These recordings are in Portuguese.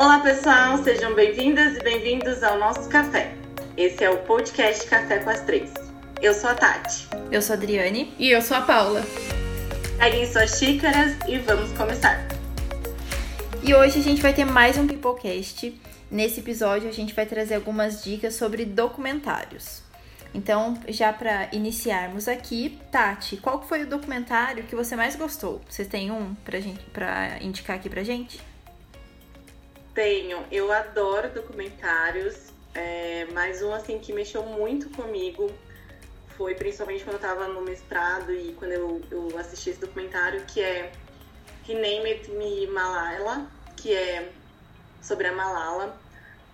Olá, pessoal, sejam bem-vindas e bem-vindos ao nosso café. Esse é o podcast Café com as Três. Eu sou a Tati. Eu sou a Adriane. E eu sou a Paula. Peguem suas xícaras e vamos começar. E hoje a gente vai ter mais um Peoplecast. Nesse episódio a gente vai trazer algumas dicas sobre documentários. Então, já para iniciarmos aqui, Tati, qual foi o documentário que você mais gostou? Você tem um pra, gente, pra indicar aqui pra gente? Tenho. Eu adoro documentários. É, mais um assim que mexeu muito comigo foi principalmente quando eu estava no mestrado e quando eu, eu assisti esse documentário que é He Named Me Malala, que é sobre a Malala,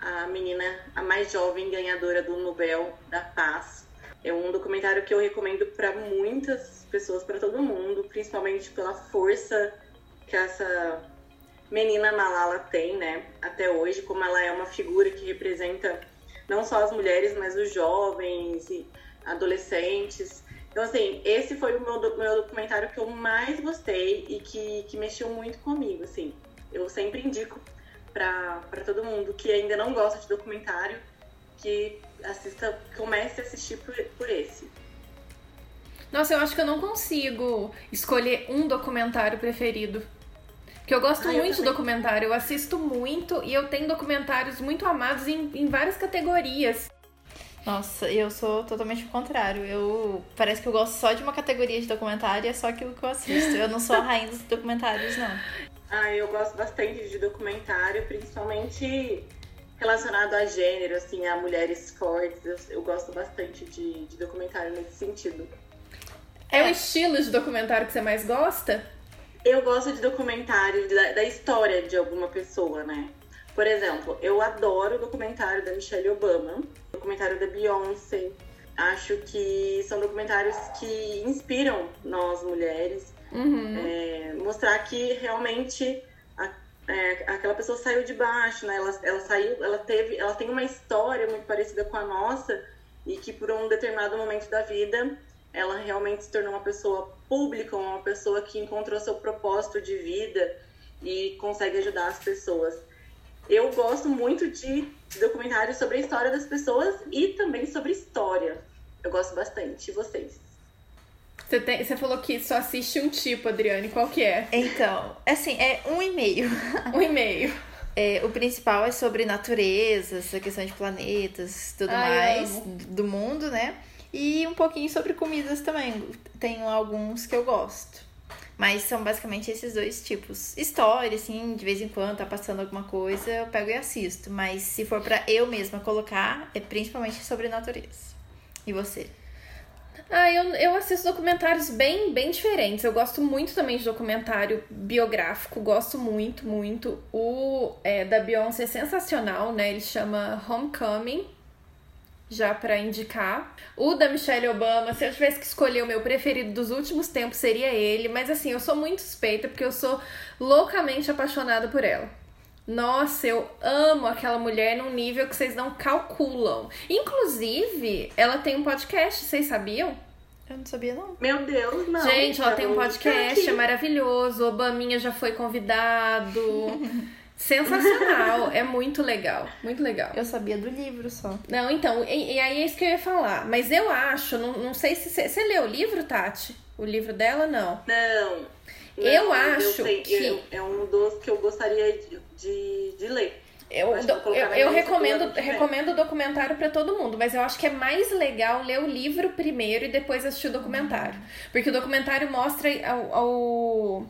a menina, a mais jovem ganhadora do Nobel da Paz. É um documentário que eu recomendo para muitas pessoas, para todo mundo, principalmente pela força que essa menina Malala tem, né, até hoje, como ela é uma figura que representa não só as mulheres, mas os jovens e adolescentes. Então, assim, esse foi o meu, meu documentário que eu mais gostei e que, que mexeu muito comigo, assim. Eu sempre indico para todo mundo que ainda não gosta de documentário que assista, comece a assistir por, por esse. Nossa, eu acho que eu não consigo escolher um documentário preferido. Porque eu gosto ah, muito de documentário, eu assisto muito e eu tenho documentários muito amados em, em várias categorias. Nossa, eu sou totalmente o contrário. Eu parece que eu gosto só de uma categoria de documentário e é só aquilo que eu assisto. Eu não sou a rainha dos documentários, não. Ah, eu gosto bastante de documentário, principalmente relacionado a gênero, assim, a mulheres fortes. Eu, eu gosto bastante de, de, documentário nesse sentido. É, é o estilo de documentário que você mais gosta? Eu gosto de documentário da, da história de alguma pessoa, né? Por exemplo, eu adoro o documentário da Michelle Obama, o documentário da Beyoncé. Acho que são documentários que inspiram nós mulheres Uhum. É, mostrar que realmente a, é, aquela pessoa saiu de baixo, né? Ela, ela saiu, ela teve, ela tem uma história muito parecida com a nossa e que por um determinado momento da vida ela realmente se tornou uma pessoa pública, uma pessoa que encontrou seu propósito de vida e consegue ajudar as pessoas. Eu gosto muito de documentários sobre a história das pessoas e também sobre história. Eu gosto bastante. E vocês? Você, tem, você falou que só assiste um tipo, Adriane. Qual que é? Então, assim, é um e meio. um e meio. É, o principal é sobre natureza, essa questão de planetas, tudo Ai, mais do mundo, né? E um pouquinho sobre comidas também. Tenho alguns que eu gosto. Mas são basicamente esses dois tipos. História, assim, de vez em quando tá passando alguma coisa, eu pego e assisto. Mas se for para eu mesma colocar, é principalmente sobre natureza. E você? Ah, eu, eu assisto documentários bem, bem diferentes. Eu gosto muito também de documentário biográfico, gosto muito, muito. O é, da Beyoncé é sensacional, né? Ele chama Homecoming, já para indicar. O da Michelle Obama, se eu tivesse que escolher o meu preferido dos últimos tempos, seria ele. Mas assim, eu sou muito suspeita porque eu sou loucamente apaixonada por ela. Nossa, eu amo aquela mulher num nível que vocês não calculam. Inclusive, ela tem um podcast, vocês sabiam? Eu não sabia, não. Meu Deus, não. Gente, ela tem um podcast, é maravilhoso. Obaminha já foi convidado. Sensacional, é muito legal, muito legal. Eu sabia do livro só. Não, então, e, e aí é isso que eu ia falar. Mas eu acho, não, não sei se você leu o livro, Tati? O livro dela, não? Não. Não, eu acho eu que. Eu, é um dos que eu gostaria de, de, de ler. Eu, eu, eu, eu recomendo, recomendo o documentário para todo mundo, mas eu acho que é mais legal ler o livro primeiro e depois assistir o documentário. Porque o documentário mostra ao, ao,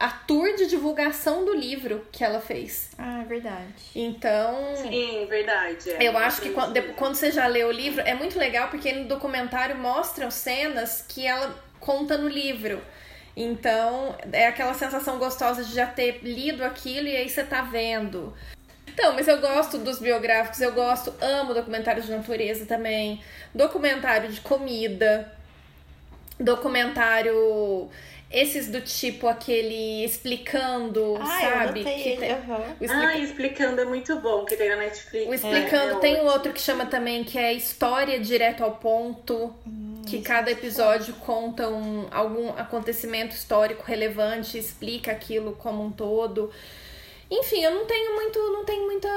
a tour de divulgação do livro que ela fez. Ah, é verdade. Então. Sim, verdade. É, eu acho que quando, quando você já lê o livro, é muito legal porque no documentário mostram cenas que ela conta no livro. Então, é aquela sensação gostosa de já ter lido aquilo e aí você tá vendo. Então, mas eu gosto dos biográficos, eu gosto, amo documentários de natureza também, documentário de comida, documentário esses do tipo aquele explicando, ah, sabe? que tem, uhum. explica... Ah, explicando é muito bom, que tem na Netflix. O explicando é, tem é um outro que chama também que é história direto ao ponto. Hum que cada episódio conta um, algum acontecimento histórico relevante, explica aquilo como um todo. Enfim, eu não tenho muito. Não tenho muita.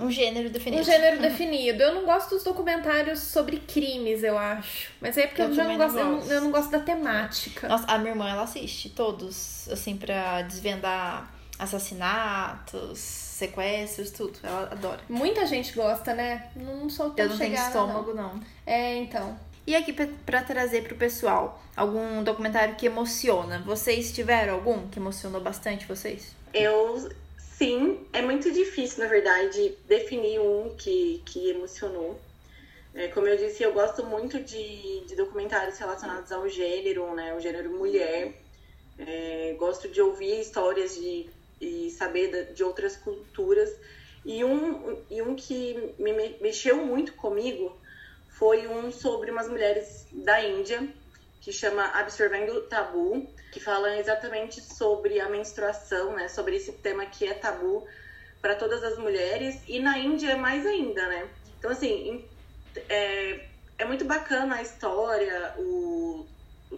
Um gênero definido. Um gênero definido. Eu não gosto dos documentários sobre crimes, eu acho. Mas é porque eu, eu já não gosto, não gosto. Eu, eu, não gosto da temática. Nossa, a minha irmã, ela assiste todos, assim, pra desvendar assassinatos, sequestros, tudo. Ela adora. Muita gente gosta, né? Não sou tão Eu não tenho estômago, não. não. É, então. E aqui para trazer pro pessoal algum documentário que emociona. Vocês tiveram algum que emocionou bastante vocês? Eu sim, é muito difícil, na verdade, definir um que, que emocionou. É, como eu disse, eu gosto muito de, de documentários relacionados ao gênero, né? O gênero mulher. É, gosto de ouvir histórias de, e saber de outras culturas. E um, e um que me mexeu muito comigo foi um sobre umas mulheres da Índia, que chama Absorvendo Tabu, que fala exatamente sobre a menstruação, né? Sobre esse tema que é tabu para todas as mulheres e na Índia é mais ainda, né? Então, assim, é, é muito bacana a história, o,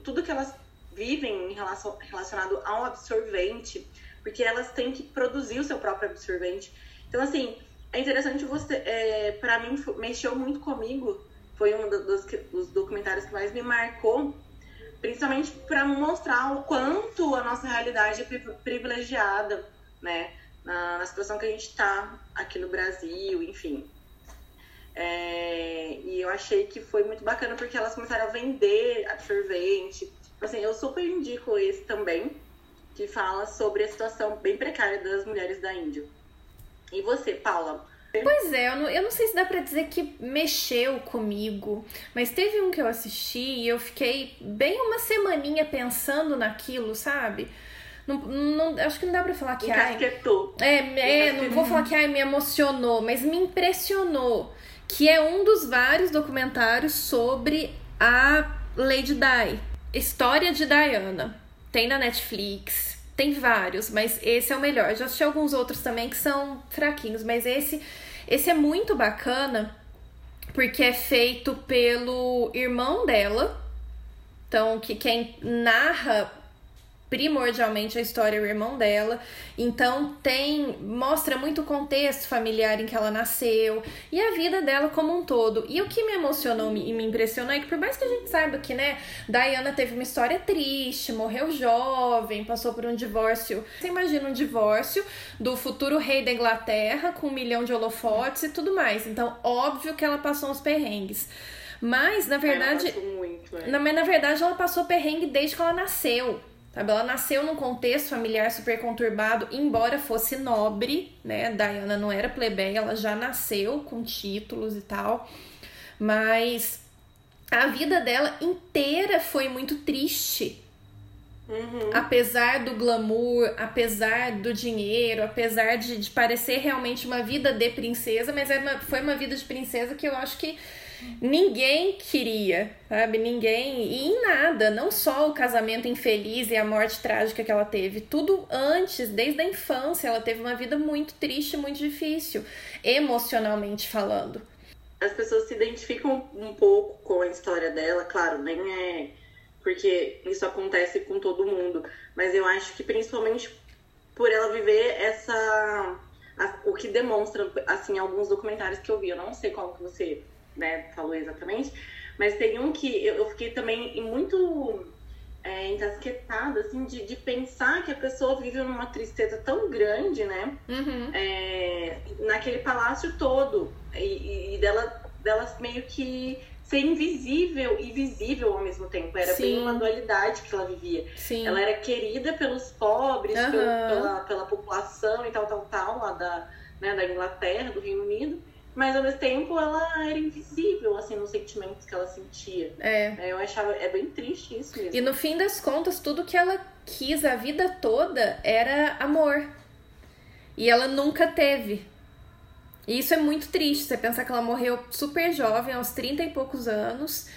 tudo que elas vivem em relação, relacionado ao absorvente, porque elas têm que produzir o seu próprio absorvente. Então, assim, é interessante você. É, para mim, mexeu muito comigo. Foi um dos, dos documentários que mais me marcou, principalmente para mostrar o quanto a nossa realidade é privilegiada, né? Na, na situação que a gente está aqui no Brasil, enfim. É, e eu achei que foi muito bacana porque elas começaram a vender absorvente. Assim, eu super indico esse também, que fala sobre a situação bem precária das mulheres da Índia. E você, Paula? Pois é, eu não, eu não sei se dá pra dizer que mexeu comigo, mas teve um que eu assisti e eu fiquei bem uma semaninha pensando naquilo, sabe? Não, não, acho que não dá pra falar que. Encasquetou. é, é não vou falar que ai, me emocionou, mas me impressionou. Que é um dos vários documentários sobre a Lady Di. História de Diana. Tem na Netflix. Tem vários, mas esse é o melhor. Já assisti alguns outros também que são fraquinhos, mas esse, esse é muito bacana porque é feito pelo irmão dela. Então, que quem narra primordialmente a história é o irmão dela. Então tem mostra muito o contexto familiar em que ela nasceu e a vida dela como um todo. E o que me emocionou e me impressionou é que por mais que a gente saiba que, né, Diana teve uma história triste, morreu jovem, passou por um divórcio. Você imagina um divórcio do futuro rei da Inglaterra com um milhão de holofotes e tudo mais. Então, óbvio que ela passou uns perrengues. Mas, na verdade. Muito, é. na, mas, na verdade, ela passou perrengue desde que ela nasceu. Sabe? Ela nasceu num contexto familiar super conturbado, embora fosse nobre, né? Diana não era plebeia, ela já nasceu com títulos e tal. Mas a vida dela inteira foi muito triste. Uhum. Apesar do glamour, apesar do dinheiro, apesar de, de parecer realmente uma vida de princesa, mas é uma, foi uma vida de princesa que eu acho que ninguém queria, sabe? Ninguém. E em nada, não só o casamento infeliz e a morte trágica que ela teve, tudo antes, desde a infância, ela teve uma vida muito triste, muito difícil, emocionalmente falando. As pessoas se identificam um pouco com a história dela, claro, nem é porque isso acontece com todo mundo, mas eu acho que principalmente por ela viver essa o que demonstra assim alguns documentários que eu vi, eu não sei qual que você né, falou exatamente, mas tem um que eu, fiquei também muito é, encasquetada, assim, de, de pensar que a pessoa vive numa tristeza tão grande, né, uhum. é, naquele palácio todo, e, e dela, dela meio que ser invisível e visível ao mesmo tempo. Era Sim. bem uma dualidade que ela vivia. Sim. Ela era querida pelos pobres, uhum. pela, pela população e tal, tal, tal, lá da, né, da Inglaterra, do Reino Unido mas ao mesmo tempo ela era invisível, assim, nos sentimentos que ela sentia. É. é. Eu achava, é bem triste isso mesmo. E no fim das contas, tudo que ela quis a vida toda era amor. E ela nunca teve. E isso é muito triste, você pensar que ela morreu super jovem, aos 30 e poucos anos,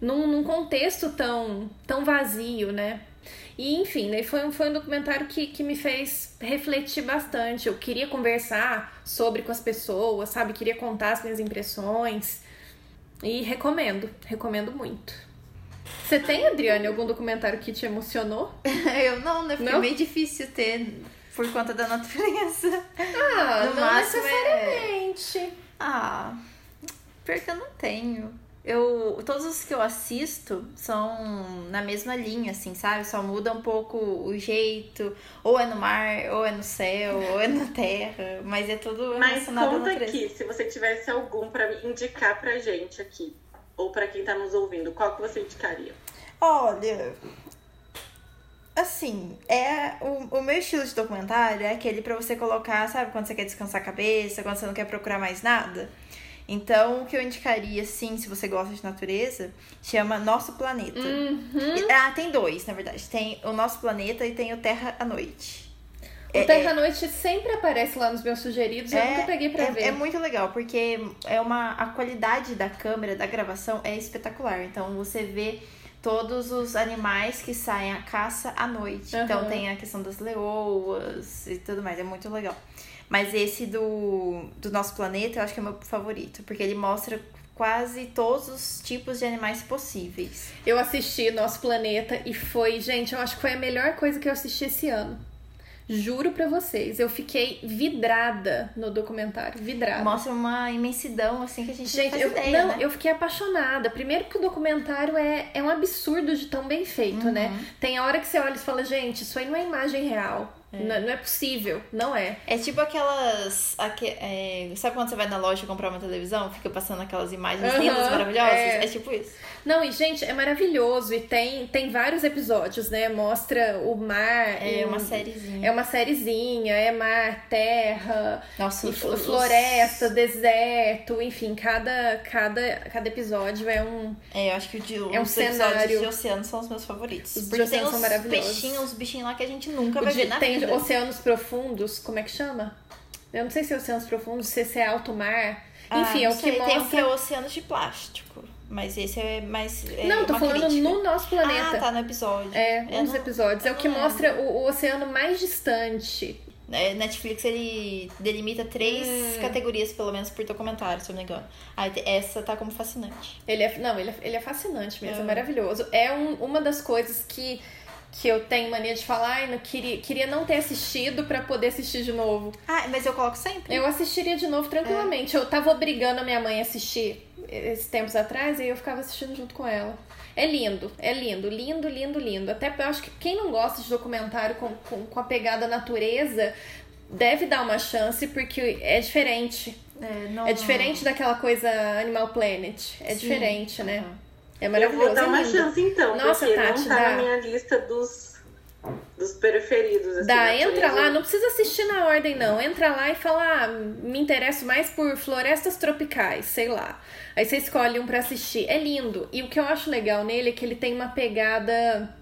num, num contexto tão, tão vazio, né? E enfim, daí foi, um, foi um documentário que, que me fez refletir bastante. Eu queria conversar sobre com as pessoas, sabe? Queria contar as minhas impressões. E recomendo, recomendo muito. Você tem, Adriane, algum documentário que te emocionou? eu não, né? Porque não? é meio difícil ter por conta da natureza. Ah, no não é necessariamente. É... Ah, pior que eu não tenho. Eu, todos os que eu assisto são na mesma linha, assim, sabe? Só muda um pouco o jeito. Ou é no mar, ou é no céu, ou é na terra. Mas é tudo Mas conta aqui, se você tivesse algum para indicar pra gente aqui. Ou para quem tá nos ouvindo, qual que você indicaria? Olha, assim, é o, o meu estilo de documentário é aquele para você colocar, sabe, quando você quer descansar a cabeça, quando você não quer procurar mais nada. Então, o que eu indicaria, sim, se você gosta de natureza, chama Nosso Planeta. Uhum. Ah, tem dois, na verdade. Tem o Nosso Planeta e tem o Terra à Noite. O é, Terra à é Noite sempre aparece lá nos meus sugeridos, eu é, nunca peguei pra é, ver. É muito legal, porque é uma, a qualidade da câmera, da gravação, é espetacular. Então, você vê todos os animais que saem à caça à noite. Uhum. Então, tem a questão das leoas e tudo mais. É muito legal. Mas esse do, do nosso planeta eu acho que é meu favorito, porque ele mostra quase todos os tipos de animais possíveis. Eu assisti Nosso Planeta e foi, gente, eu acho que foi a melhor coisa que eu assisti esse ano. Juro pra vocês, eu fiquei vidrada no documentário, vidrada. Mostra uma imensidão, assim, que a gente, gente eu, ideia, Não, né? eu fiquei apaixonada. Primeiro que o documentário é, é um absurdo de tão bem feito, né? uhum. né? Tem a hora que você olha e fala, gente, isso aí não é imagem real. É. Não, não, é possível, não é. É tipo aquelas. Aqu, é, sabe quando você vai na loja comprar uma televisão? Fica passando aquelas imagens uhum, lindas, maravilhosas? É. é. tipo isso. Não, e gente, é maravilhoso. E tem, tem vários episódios, né? Mostra o mar. É uma sériezinha. É uma sériezinha, é mar, terra, Nossa, floresta, deserto, enfim, cada, cada, cada episódio é um. É, eu acho que o de, é um cenário. de oceano são os meus favoritos. Os de oceano são maravilhosos. Peixinhos, os bichinhos lá que a gente nunca vai ver na tem oceanos profundos, como é que chama? Eu não sei se é oceanos profundos, se é alto mar. Ah, Enfim, é o que mostra. Tem o que é oceanos de plástico. Mas esse é mais. É não, tô falando crítica. no nosso planeta. Ah, tá no episódio. É, um dos episódios. É o que mostra o, o, oceano mais distante. É, Netflix ele delimita três hum. categorias, pelo menos, por documentário, se eu não me engano. Ah, essa tá como fascinante. Ele é, não, ele é, ele é fascinante mesmo, é, é maravilhoso. É um, uma das coisas que que eu tenho mania de falar e não queria, queria não ter assistido para poder assistir de novo. Ah, mas eu coloco sempre. Eu assistiria de novo tranquilamente. É. Eu tava obrigando a minha mãe a assistir esses tempos atrás e eu ficava assistindo junto com ela. É lindo, é lindo, lindo, lindo, lindo. Até eu acho que quem não gosta de documentário com, com, com a pegada natureza deve dar uma chance porque é diferente. É, não... é diferente daquela coisa Animal Planet. É Sim. diferente, né? Uhum. É maravilhoso. Eu vou dar uma chance então, Nossa, porque Tati, não tá dá. na minha lista dos, dos preferidos. Assim, dá, entra lá, não precisa assistir na ordem não. Entra lá e fala, ah, me interesso mais por florestas tropicais, sei lá. Aí você escolhe um para assistir. É lindo. E o que eu acho legal nele é que ele tem uma pegada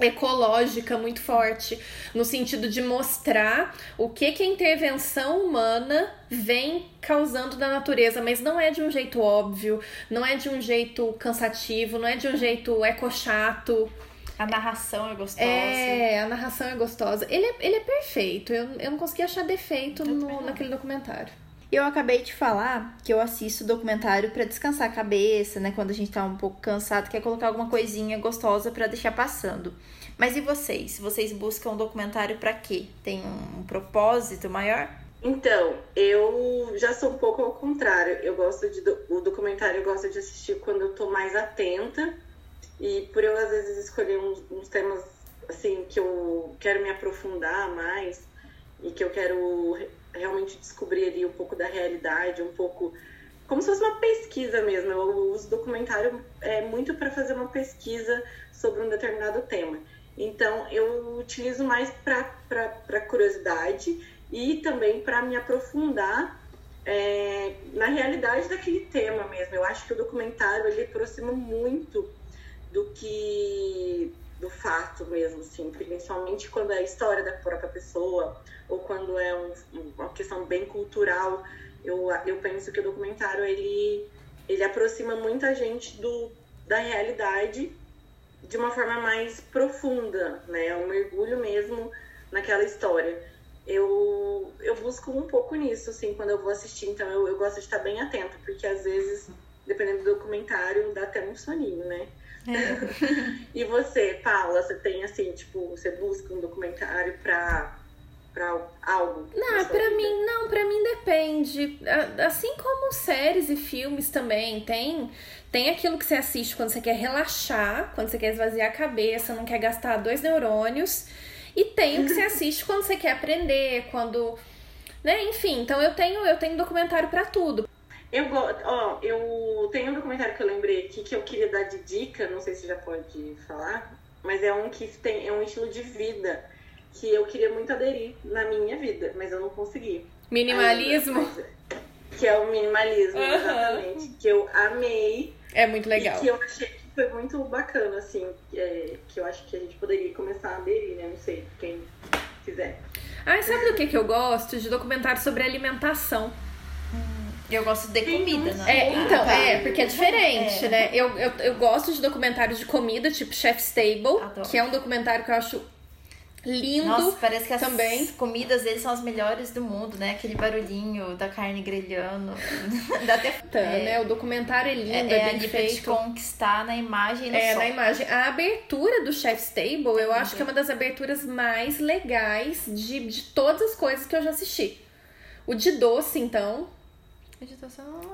ecológica muito forte, no sentido de mostrar o que, que a intervenção humana vem causando na natureza, mas não é de um jeito óbvio, não é de um jeito cansativo, não é de um jeito eco-chato. A narração é gostosa. É, a narração é gostosa. Ele é, ele é perfeito, eu, eu não consegui achar defeito no, naquele documentário. Eu acabei de falar que eu assisto documentário para descansar a cabeça, né? Quando a gente tá um pouco cansado, quer colocar alguma coisinha gostosa para deixar passando. Mas e vocês? Vocês buscam um documentário para quê? Tem um propósito maior? Então, eu já sou um pouco ao contrário. Eu gosto de o documentário eu gosto de assistir quando eu tô mais atenta e por eu às vezes escolher uns, uns temas assim que eu quero me aprofundar mais e que eu quero realmente descobrir ali um pouco da realidade, um pouco como se fosse uma pesquisa mesmo. Eu uso documentário é, muito para fazer uma pesquisa sobre um determinado tema. Então eu utilizo mais para curiosidade e também para me aprofundar é, na realidade daquele tema mesmo. Eu acho que o documentário ele aproxima muito do que do fato mesmo, assim, principalmente quando é a história da própria pessoa ou quando é um, uma questão bem cultural. Eu, eu penso que o documentário ele, ele aproxima muita gente do, da realidade de uma forma mais profunda, né? É um mergulho mesmo naquela história. Eu, eu busco um pouco nisso, assim, quando eu vou assistir, então eu, eu gosto de estar bem atenta, porque às vezes, dependendo do documentário, dá até um soninho, né? É. e você, Paula, você tem assim, tipo, você busca um documentário pra, para algo? Não, para mim, não, para mim depende. Assim como séries e filmes também, tem tem aquilo que você assiste quando você quer relaxar, quando você quer esvaziar a cabeça, não quer gastar dois neurônios, e tem o que você assiste quando você quer aprender, quando, né, enfim, então eu tenho eu tenho documentário para tudo. Eu, ó, eu tenho um documentário que eu lembrei aqui que eu queria dar de dica, não sei se já pode falar, mas é um que tem é um estilo de vida que eu queria muito aderir na minha vida, mas eu não consegui. Minimalismo? Ainda, que é o minimalismo, uhum. exatamente. Que eu amei. É muito legal. E que eu achei que foi muito bacana, assim. É, que eu acho que a gente poderia começar a aderir, né? Não sei, quem quiser. Ah, sabe do que, que eu gosto? De documentário sobre alimentação. Eu gosto de comida, né? É, então, é, porque é diferente, é. né? Eu, eu, eu gosto de documentários de comida, tipo Chef's Table, Adoro. que é um documentário que eu acho lindo. Nossa, parece que as também. comidas deles são as melhores do mundo, né? Aquele barulhinho da carne grelhando. Dá até. Tá, é, né? O documentário é lindo, é, é, é ali feito. te conquistar na imagem no É, som. na imagem. A abertura do Chef's Table, eu acho que é uma das aberturas mais legais de, de todas as coisas que eu já assisti. O de doce, então,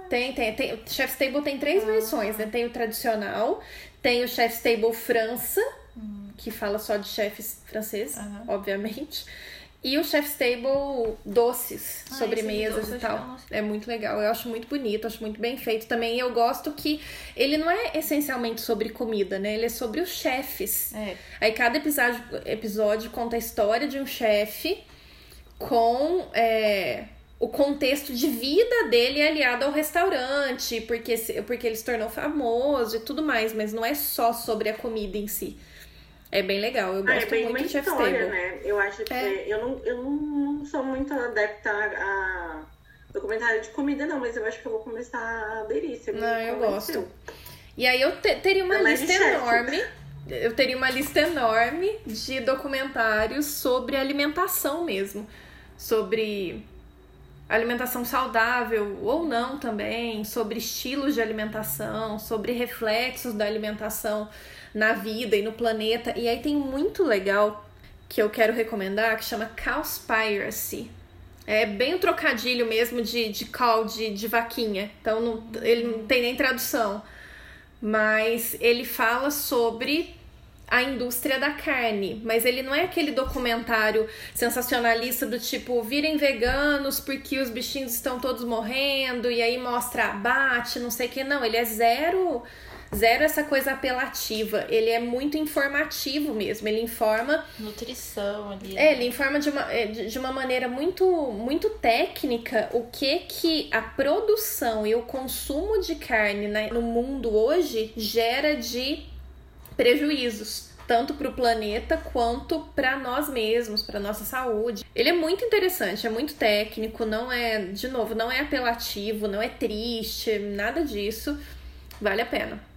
tem, tem, tem. Chef's Table tem três ah. versões, né? Tem o tradicional, tem o Chef's Table França, hum. Que fala só de chefes franceses, uhum. obviamente. E o Chef's Table doces, ah, sobremesas doce, e tal. É muito legal. Eu acho muito bonito, acho muito bem feito. Também eu gosto que ele não é essencialmente sobre comida, né? Ele é sobre os chefes. É. Aí cada episódio, episódio conta a história de um chefe com. É, o contexto de vida dele é aliado ao restaurante, porque, porque ele se tornou famoso e tudo mais, mas não é só sobre a comida em si. É bem legal, eu gosto ah, é muito de Chef's Table. Né? Eu acho que é. eu, não, eu não sou muito adepta a documentário de comida, não, mas eu acho que eu vou começar a aderir. Você não, eu gosto. E aí eu te, teria uma é lista enorme. Eu teria uma lista enorme de documentários sobre alimentação mesmo. Sobre alimentação saudável ou não também, sobre estilos de alimentação, sobre reflexos da alimentação na vida e no planeta. E aí tem muito legal que eu quero recomendar que chama Cowspiracy. É bem o trocadilho mesmo de, de cow, de, de vaquinha. Então não, ele não tem nem tradução. Mas ele fala sobre a indústria da carne, mas ele não é aquele documentário sensacionalista do tipo virem veganos porque os bichinhos estão todos morrendo e aí mostra abate, não sei o que, não, ele é zero zero essa coisa apelativa. Ele é muito informativo mesmo. Ele informa. Nutrição ali. É, ele informa de uma, é, de uma maneira muito, muito técnica o que que a produção e o consumo de carne no mundo hoje gera de prejuízos tanto para o planeta quanto para nós mesmos, para nossa saúde. Ele é muito interessante, é muito técnico, não é, de novo, não é apelativo, não é triste, nada disso. Vale a pena.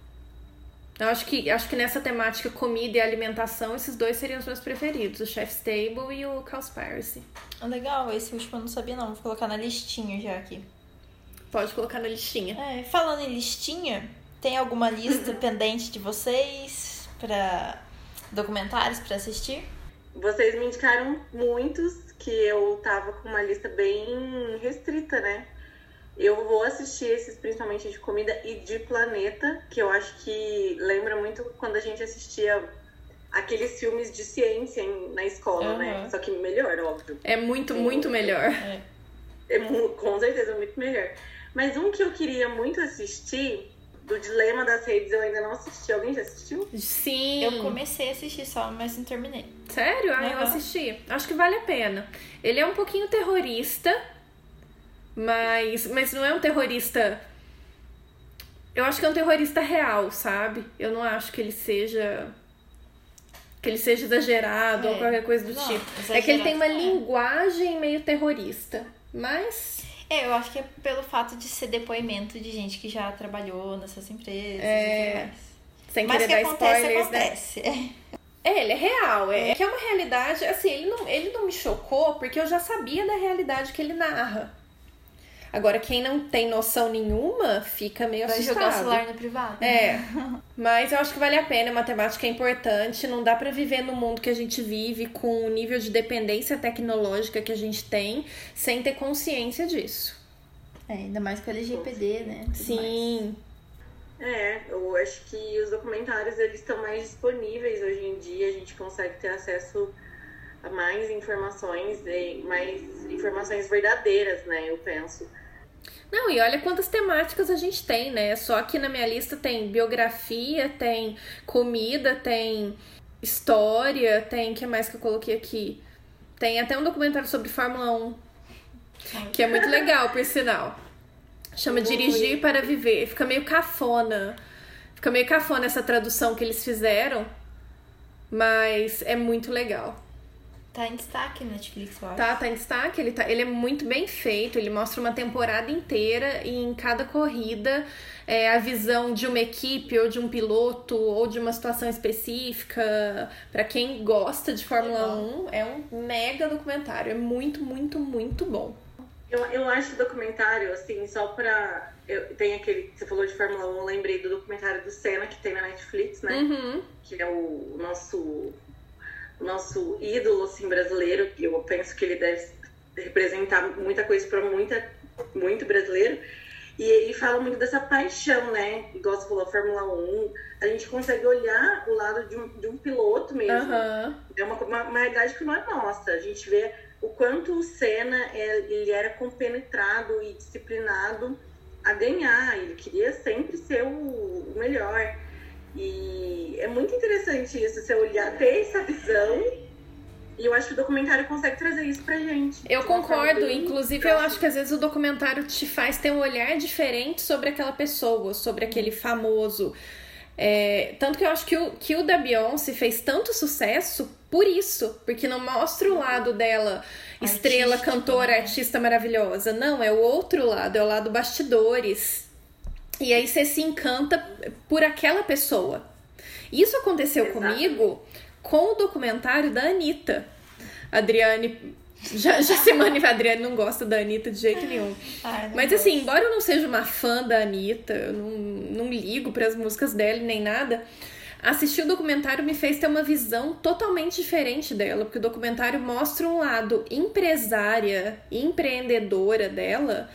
Eu acho que, acho que nessa temática comida e alimentação, esses dois seriam os meus preferidos, o Chef's Table e o Cowspiracy. Ah, legal, esse último eu não sabia não, vou colocar na listinha já aqui. Pode colocar na listinha. É, falando em listinha, tem alguma lista pendente de vocês? para documentários para assistir? Vocês me indicaram muitos que eu tava com uma lista bem restrita, né? Eu vou assistir esses principalmente de comida e de planeta, que eu acho que lembra muito quando a gente assistia aqueles filmes de ciência na escola, uhum. né? Só que melhor, óbvio. É muito, muito melhor. É. é com certeza muito melhor. Mas um que eu queria muito assistir do Dilema das Redes eu ainda não assisti. Alguém já assistiu? Sim. Eu comecei a assistir só, mas não terminei. Sério? Ah, uhum. eu assisti. Acho que vale a pena. Ele é um pouquinho terrorista, mas, mas não é um terrorista. Eu acho que é um terrorista real, sabe? Eu não acho que ele seja. Que ele seja exagerado é. ou qualquer coisa do não, tipo. É que ele tem uma é. linguagem meio terrorista. Mas é, eu acho que é pelo fato de ser depoimento de gente que já trabalhou nessas empresas é... Sem Mas querer que dar acontece, spoilers, acontece. né? É, ele é real. É, é que é uma realidade. Assim, ele não, ele não me chocou porque eu já sabia da realidade que ele narra. Agora, quem não tem noção nenhuma, fica meio Vai assustado. jogar o celular no privado. É. Mas eu acho que vale a pena, matemática é importante. Não dá para viver no mundo que a gente vive com o nível de dependência tecnológica que a gente tem sem ter consciência disso. É, ainda mais com o LGPD, né? Tudo Sim. mais. É, eu acho que os documentários eles estão mais disponíveis hoje em dia, a gente consegue ter acesso a mais informações, e mais informações verdadeiras, né? Eu penso. Não, e olha quantas temáticas a gente tem, né? Só aqui na minha lista tem biografia, tem comida, tem história, tem. O que mais que eu coloquei aqui? Tem até um documentário sobre Fórmula 1, que é muito legal, por sinal. Chama Dirigir para Viver. Fica meio cafona. Fica meio cafona essa tradução que eles fizeram, mas é muito legal. Tá em destaque no Netflix, eu acho. Tá, tá em destaque, ele, tá, ele é muito bem feito, ele mostra uma temporada inteira e em cada corrida é, a visão de uma equipe ou de um piloto ou de uma situação específica. Para quem gosta de Fórmula 1, é um mega documentário, é muito, muito, muito bom. Eu, eu acho o documentário, assim, só pra. Eu, tem aquele. Você falou de Fórmula 1, eu lembrei do documentário do Senna que tem na Netflix, né? Uhum. Que é o nosso nosso ídolo assim, brasileiro, que eu penso que ele deve representar muita coisa para muita muito brasileiro. E ele fala muito dessa paixão, né? Igual você falou, Fórmula 1. A gente consegue olhar o lado de um, de um piloto mesmo. Uhum. É uma, uma, uma realidade que não é nossa. A gente vê o quanto o Senna ele era compenetrado e disciplinado a ganhar. Ele queria sempre ser o, o melhor. E é muito interessante isso, você olhar, ter essa visão. E eu acho que o documentário consegue trazer isso pra gente. Eu concordo, inclusive eu acho que às vezes o documentário te faz ter um olhar diferente sobre aquela pessoa, sobre aquele famoso. É, tanto que eu acho que o, que o da Beyoncé fez tanto sucesso por isso, porque não mostra o lado dela, estrela, Artística, cantora, né? artista maravilhosa. Não, é o outro lado, é o lado bastidores. E aí você se encanta por aquela pessoa. Isso aconteceu Exato. comigo com o documentário da Anitta. Adriane. Já, já se. A Adriane não gosta da Anitta de jeito nenhum. Ai, Mas gosto. assim, embora eu não seja uma fã da Anitta, eu não, não ligo para as músicas dela nem nada, assistir o documentário me fez ter uma visão totalmente diferente dela, porque o documentário mostra um lado empresária, empreendedora dela,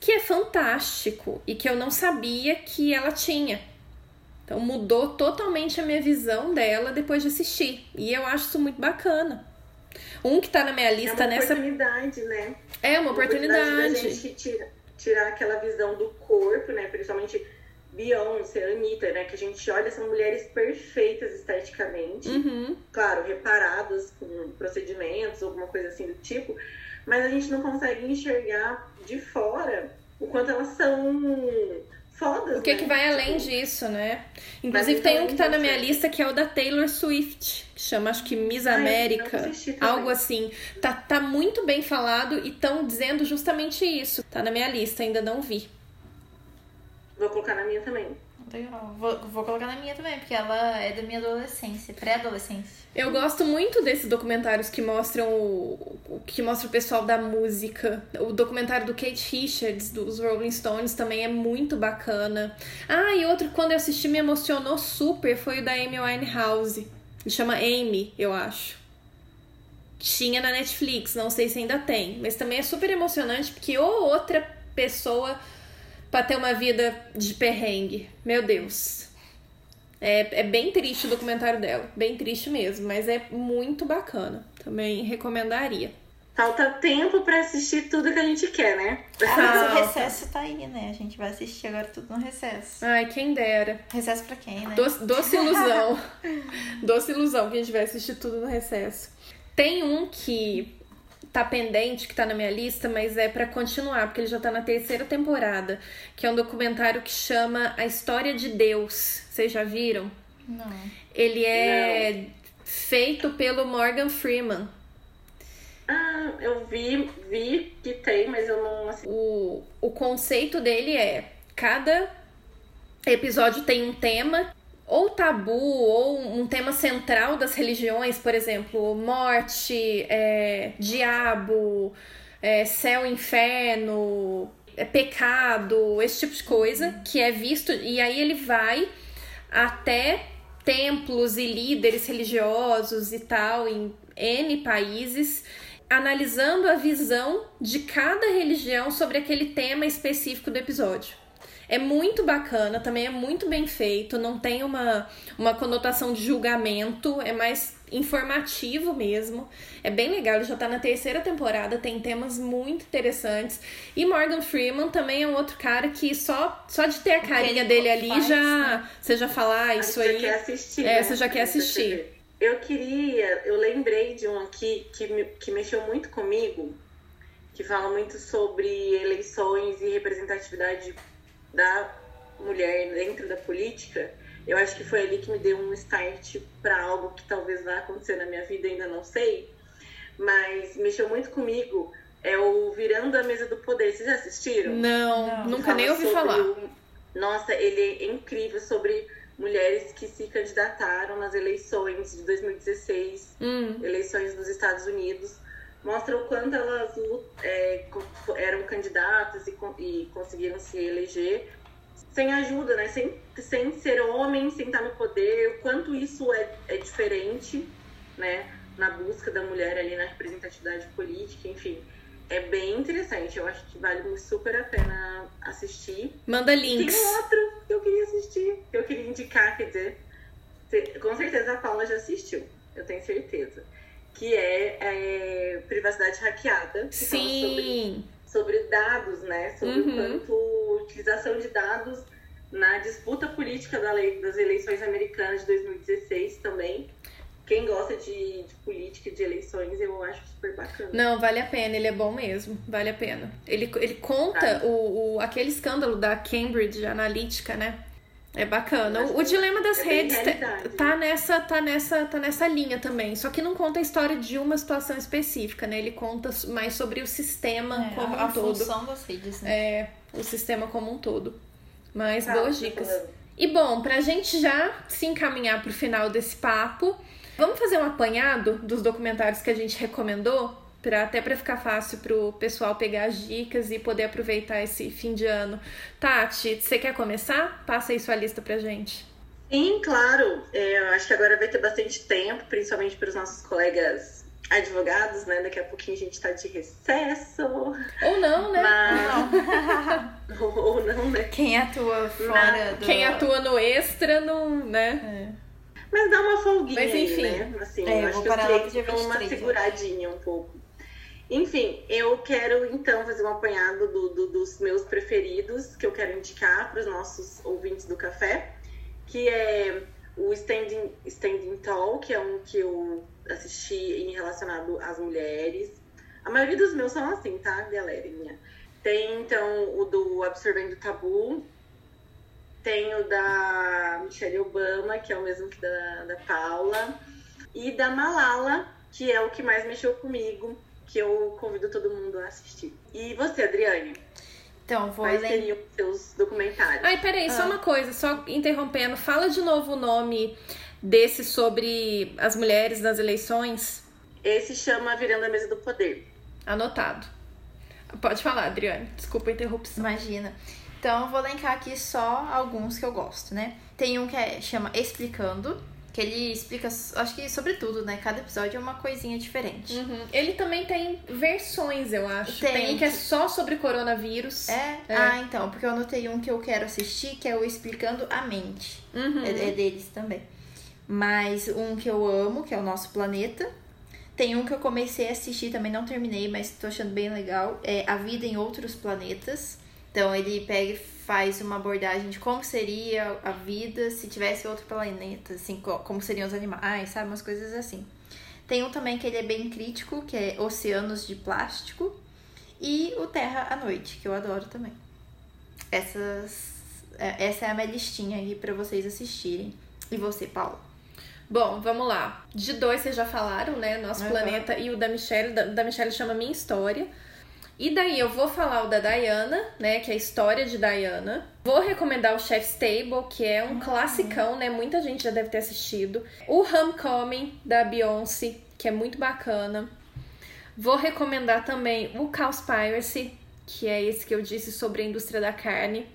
que é fantástico e que eu não sabia que ela tinha. Então mudou totalmente a minha visão dela depois de assistir. E eu acho isso muito bacana. Um que tá na minha É lista uma nessa. oportunidade, né? É uma da oportunidade. gente tira- tirar aquela visão do corpo, né? Principalmente Beyoncé, Anitta, né? Que a gente olha, são mulheres perfeitas esteticamente. Uhum. Claro, reparadas com procedimentos, alguma coisa assim do tipo. Mas a gente não consegue enxergar de fora o quanto elas são fodas, O que, né? que vai além Tipo, disso, né? Inclusive tem um que tá na minha lista que é o da Taylor Swift, que chama acho que Miss Ah, América, algo assim. Tá, tá muito bem falado e estão dizendo justamente isso. Tá na minha lista, ainda não vi. Vou colocar na minha também. Legal. Vou, vou colocar na minha também, porque ela é da minha adolescência, pré-adolescência. Eu gosto muito desses documentários que mostram o, que mostra o pessoal da música. O documentário do Kate Richards, dos Rolling Stones, também é muito bacana. Ah, e outro quando eu assisti me emocionou super foi o da Amy Winehouse. Ele chama Amy, eu acho. Tinha na Netflix, não sei se ainda tem. Mas também é super emocionante porque ou outra pessoa pra ter uma vida de perrengue. Meu Deus. É, é bem triste o documentário dela. Bem triste mesmo, mas é muito bacana. Também recomendaria. Falta tempo pra assistir tudo que a gente quer, né? Ah, mas o recesso tá aí, né? A gente vai assistir agora tudo no recesso. Ai, quem dera. Recesso pra quem, né? Doce, doce ilusão. doce ilusão que a gente vai assistir tudo no recesso. Tem um que tá pendente, que tá na minha lista, mas é pra continuar, porque ele já tá na terceira temporada, que é um documentário que chama A História de Deus. Vocês já viram? Não. Ele é feito pelo Morgan Freeman. Ah, eu vi, vi que tem, mas eu não assisti. O, o conceito dele é: cada episódio tem um tema, ou tabu, ou um tema central das religiões, por exemplo, morte, é, diabo, é, céu, inferno, é pecado, esse tipo de coisa, que é visto. E aí ele vai até templos e líderes religiosos e tal em N países, analisando a visão de cada religião sobre aquele tema específico do episódio. É muito bacana, também é muito bem feito, não tem uma, uma conotação de julgamento, é mais informativo mesmo. É bem legal, ele já tá na terceira temporada, tem temas muito interessantes. E Morgan Freeman também é um outro cara que só, só de ter a carinha dele ali faz, já. Né? Você já fala, ah, isso aí. Já quer assistir, é, né? você já quer assistir. Eu queria, eu lembrei de um aqui que, me, que mexeu muito comigo, que fala muito sobre eleições e representatividade da mulher dentro da política, eu acho que foi ali que me deu um start para algo que talvez vá acontecer na minha vida, ainda não sei, mas mexeu muito comigo. É o Virando a Mesa do Poder. Vocês já assistiram? Não, não. nunca nem ouvi falar. O... Nossa, ele é incrível sobre mulheres que se candidataram nas eleições de 2016, hum. eleições dos Estados Unidos mostra o quanto elas é, eram candidatas e, e, conseguiram se eleger sem ajuda, né? Sem, sem ser homem, sem estar no poder, o quanto isso é, é diferente, né? Na busca da mulher ali na representatividade política, enfim. É bem interessante, eu acho que vale super a pena assistir. Manda links. Tem outro que eu queria assistir, que eu queria indicar, quer dizer, com certeza a Paula já assistiu, eu tenho certeza que é, é privacidade hackeada. Que Sim. Sobre, sobre, dados, né? Sobre uhum. quanto utilização de dados na disputa política da lei, das eleições americanas de 2016 também. Quem gosta de, de política de eleições, eu acho super bacana. Não, vale a pena, ele é bom mesmo, vale a pena. Ele, ele conta o, o, aquele escândalo da Cambridge Analytica, né? É bacana. O, o dilema das é redes tá nessa, tá nessa, tá nessa linha também. Só que não conta a história de uma situação específica, né? Ele conta mais sobre o sistema é, como a, um todo. A função das redes, né? É, o sistema como um todo. Mas tá, boas dicas. E bom, pra gente já se encaminhar pro final desse papo, vamos fazer um apanhado dos documentários que a gente recomendou? Pra, até para ficar fácil pro pessoal pegar as dicas e poder aproveitar esse fim de ano. Tati, você quer começar? Passa aí sua lista pra gente. Sim, claro. É, eu acho que agora vai ter bastante tempo, principalmente para os nossos colegas advogados, né? Daqui a pouquinho a gente está de recesso. Ou não, né? Mas... Ou, ou não, né? Quem atua fora do... Quem atua no extra, não, né? É. Mas dá uma folguinha Mas, enfim. Aí, né? Assim, é, eu, eu acho que pro dia 23, uma seguradinha um pouco. Enfim, eu quero então fazer um apanhado do, do, dos meus preferidos que eu quero indicar para os nossos ouvintes do café, que é o Standing, Standing Tall, que é um que eu assisti em relacionado às mulheres. A maioria dos meus são assim, tá, galerinha? Tem então o do Absorvendo Tabu, tem o da Michelle Obama, que é o mesmo que da, da Paula, e da Malala, que é o que mais mexeu comigo que eu convido todo mundo a assistir. E você, Adriane? Então, vou Quais seriam os seus documentários? Ai, peraí, ah. só uma coisa, só interrompendo. Fala de novo o nome desse sobre as mulheres nas eleições. Esse chama Virando a Mesa do Poder. Anotado. Pode falar, Adriane. Desculpa a interrupção. Imagina. Então, eu vou elencar aqui só alguns que eu gosto, né? Tem um que é, chama Explicando, que ele explica, acho que sobre tudo, né? Cada episódio é uma coisinha diferente. Uhum. Ele também tem versões, eu acho. Tem, tem que é só sobre coronavírus. É? é? Ah, então, porque eu anotei um que eu quero assistir, que é o Explicando a Mente. Uhum. É, é deles também. Mas um que eu amo, que é o Nosso Planeta. Tem um que eu comecei a assistir, também não terminei, mas tô achando bem legal. É A Vida em Outros Planetas. Então ele pega e faz uma abordagem de como seria a vida se tivesse outro planeta, assim, como seriam os animais, sabe? Umas coisas assim. Tem um também que ele é bem crítico, que é Oceanos de Plástico. E o Terra à Noite, que eu adoro também. Essas, é, essa é a minha listinha aí para vocês assistirem. E você, Paulo? Bom, vamos lá. De dois vocês já falaram, né? Nosso uhum. planeta e o da Michelle. Da, da Michelle chama Minha História. E daí eu vou falar o da Diana, né, que é a história de Diana. Vou recomendar o Chef's Table, que é um uhum. classicão, né, muita gente já deve ter assistido. O Homecoming da Beyoncé, que é muito bacana. Vou recomendar também o Cowspiracy, que é esse que eu disse sobre a indústria da carne.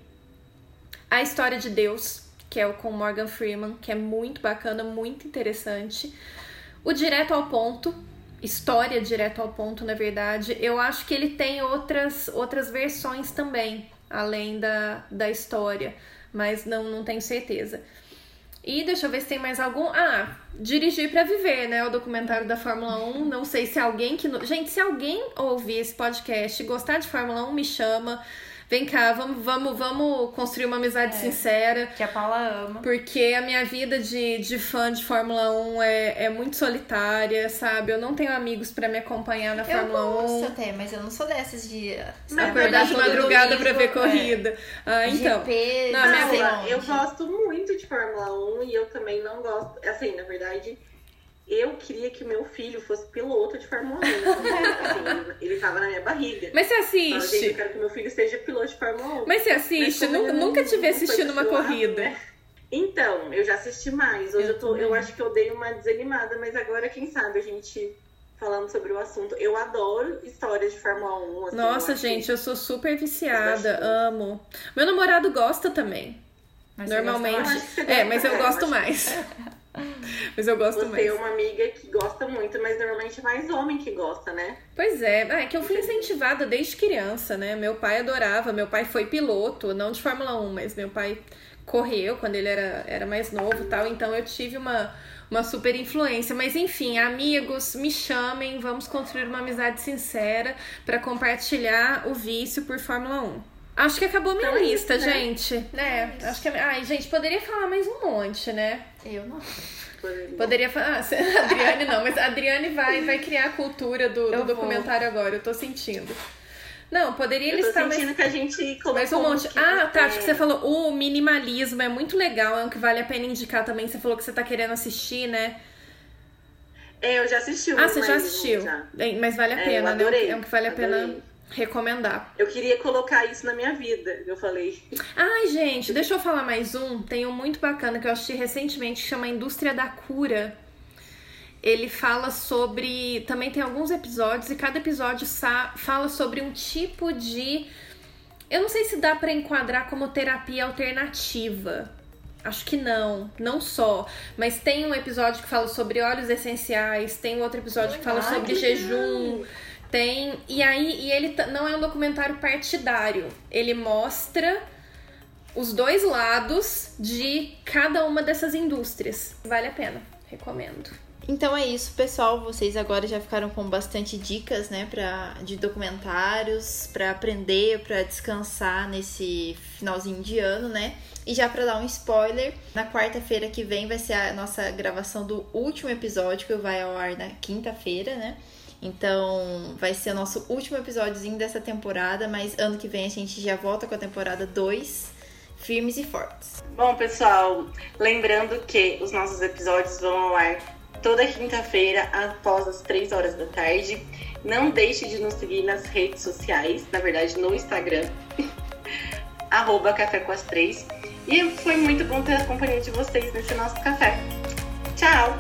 A História de Deus, que é o com Morgan Freeman, que é muito bacana, muito interessante. O Direto ao Ponto, história direto ao ponto, na verdade. Eu acho que ele tem outras, outras versões também, além da, da história, mas não, não tenho certeza. E deixa eu ver se tem mais algum. Ah, Dirigir para Viver, né? O documentário da Fórmula 1. Não sei se alguém que. Gente, se alguém ouvir esse podcast e gostar de Fórmula 1, me chama vem cá, vamos, vamos, vamos construir uma amizade é, sincera. Que a Paula ama. Porque a minha vida de, de fã de Fórmula 1 é, é muito solitária, sabe? Eu não tenho amigos para me acompanhar na eu Fórmula 1. Eu até, mas eu não sou dessas de acordar de madrugada para ver corrida. É. Ah, então. GP, não, vida, eu gosto muito de Fórmula 1 e eu também não gosto. Assim, na verdade eu queria que meu filho fosse piloto de Fórmula 1. assim, ele tava na minha barriga. Mas você assiste? eu quero que meu filho seja piloto de Fórmula 1. Mas você assiste? Nunca, nunca te vi assistindo uma corrida. Né? Então, eu já assisti mais. Hoje eu, eu, tô, eu acho que eu dei uma desanimada, mas agora, quem sabe, a gente falando sobre o assunto. Eu adoro histórias de Fórmula 1. Assim, Nossa, eu gente, eu sou super viciada. Amo. Meu namorado gosta também. Mas Normalmente. É, mas eu gosto mais. Mas eu gosto Você mais. Você é uma amiga que gosta muito, mas normalmente é mais homem que gosta, né? Pois é, ah, é que eu fui incentivada desde criança, né? Meu pai adorava, meu pai foi piloto, não de Fórmula 1, mas meu pai correu quando ele era, era mais novo e tal, então eu tive uma, uma super influência. Mas enfim, amigos, me chamem, vamos construir uma amizade sincera para compartilhar o vício por Fórmula 1. Acho que acabou minha então, é lista, isso, né? gente. Né? É, acho que. Ai, gente, poderia falar mais um monte, né? Eu não. Poderia falar. Ah, Adriane não, mas a Adriane vai, vai criar a cultura do, do documentário agora, eu tô sentindo. Não, poderia eu listar mais. que a gente mais um monte. Ah, tá. Acho que você falou o minimalismo é muito legal, é um que vale a pena indicar também. Você falou que você tá querendo assistir, né? É, eu já assisti o Ah, você já assistiu. Já. Mas vale a é, pena, né? É um que vale a adorei. pena recomendar. Eu queria colocar isso na minha vida, eu falei. Ai, gente, deixa eu falar mais um. Tem um muito bacana que eu assisti recentemente que chama Indústria da Cura. Ele fala sobre. Também tem alguns episódios e cada episódio fala sobre um tipo de. Eu não sei se dá para enquadrar como terapia alternativa. Acho que não, não só. Mas tem um episódio que fala sobre óleos essenciais, tem outro episódio que fala sobre jejum. Tem. E aí, e ele não é um documentário partidário. Ele mostra os dois lados de cada uma dessas indústrias. Vale a pena, recomendo. Então é isso, pessoal. Vocês agora já ficaram com bastante dicas, né, pra, de documentários para aprender, para descansar nesse finalzinho de ano, né? E já para dar um spoiler, na quarta-feira que vem vai ser a nossa gravação do último episódio que vai ao ar na quinta-feira, né? Então, vai ser o nosso último episódiozinho dessa temporada, mas ano que vem a gente já volta com a temporada 2, firmes e fortes. Bom, pessoal, lembrando que os nossos episódios vão ao ar toda quinta-feira após as 3 horas da tarde. Não deixe de nos seguir nas redes sociais, na verdade no Instagram, arroba Café com as Três. E foi muito bom ter a companhia de vocês nesse nosso café. Tchau!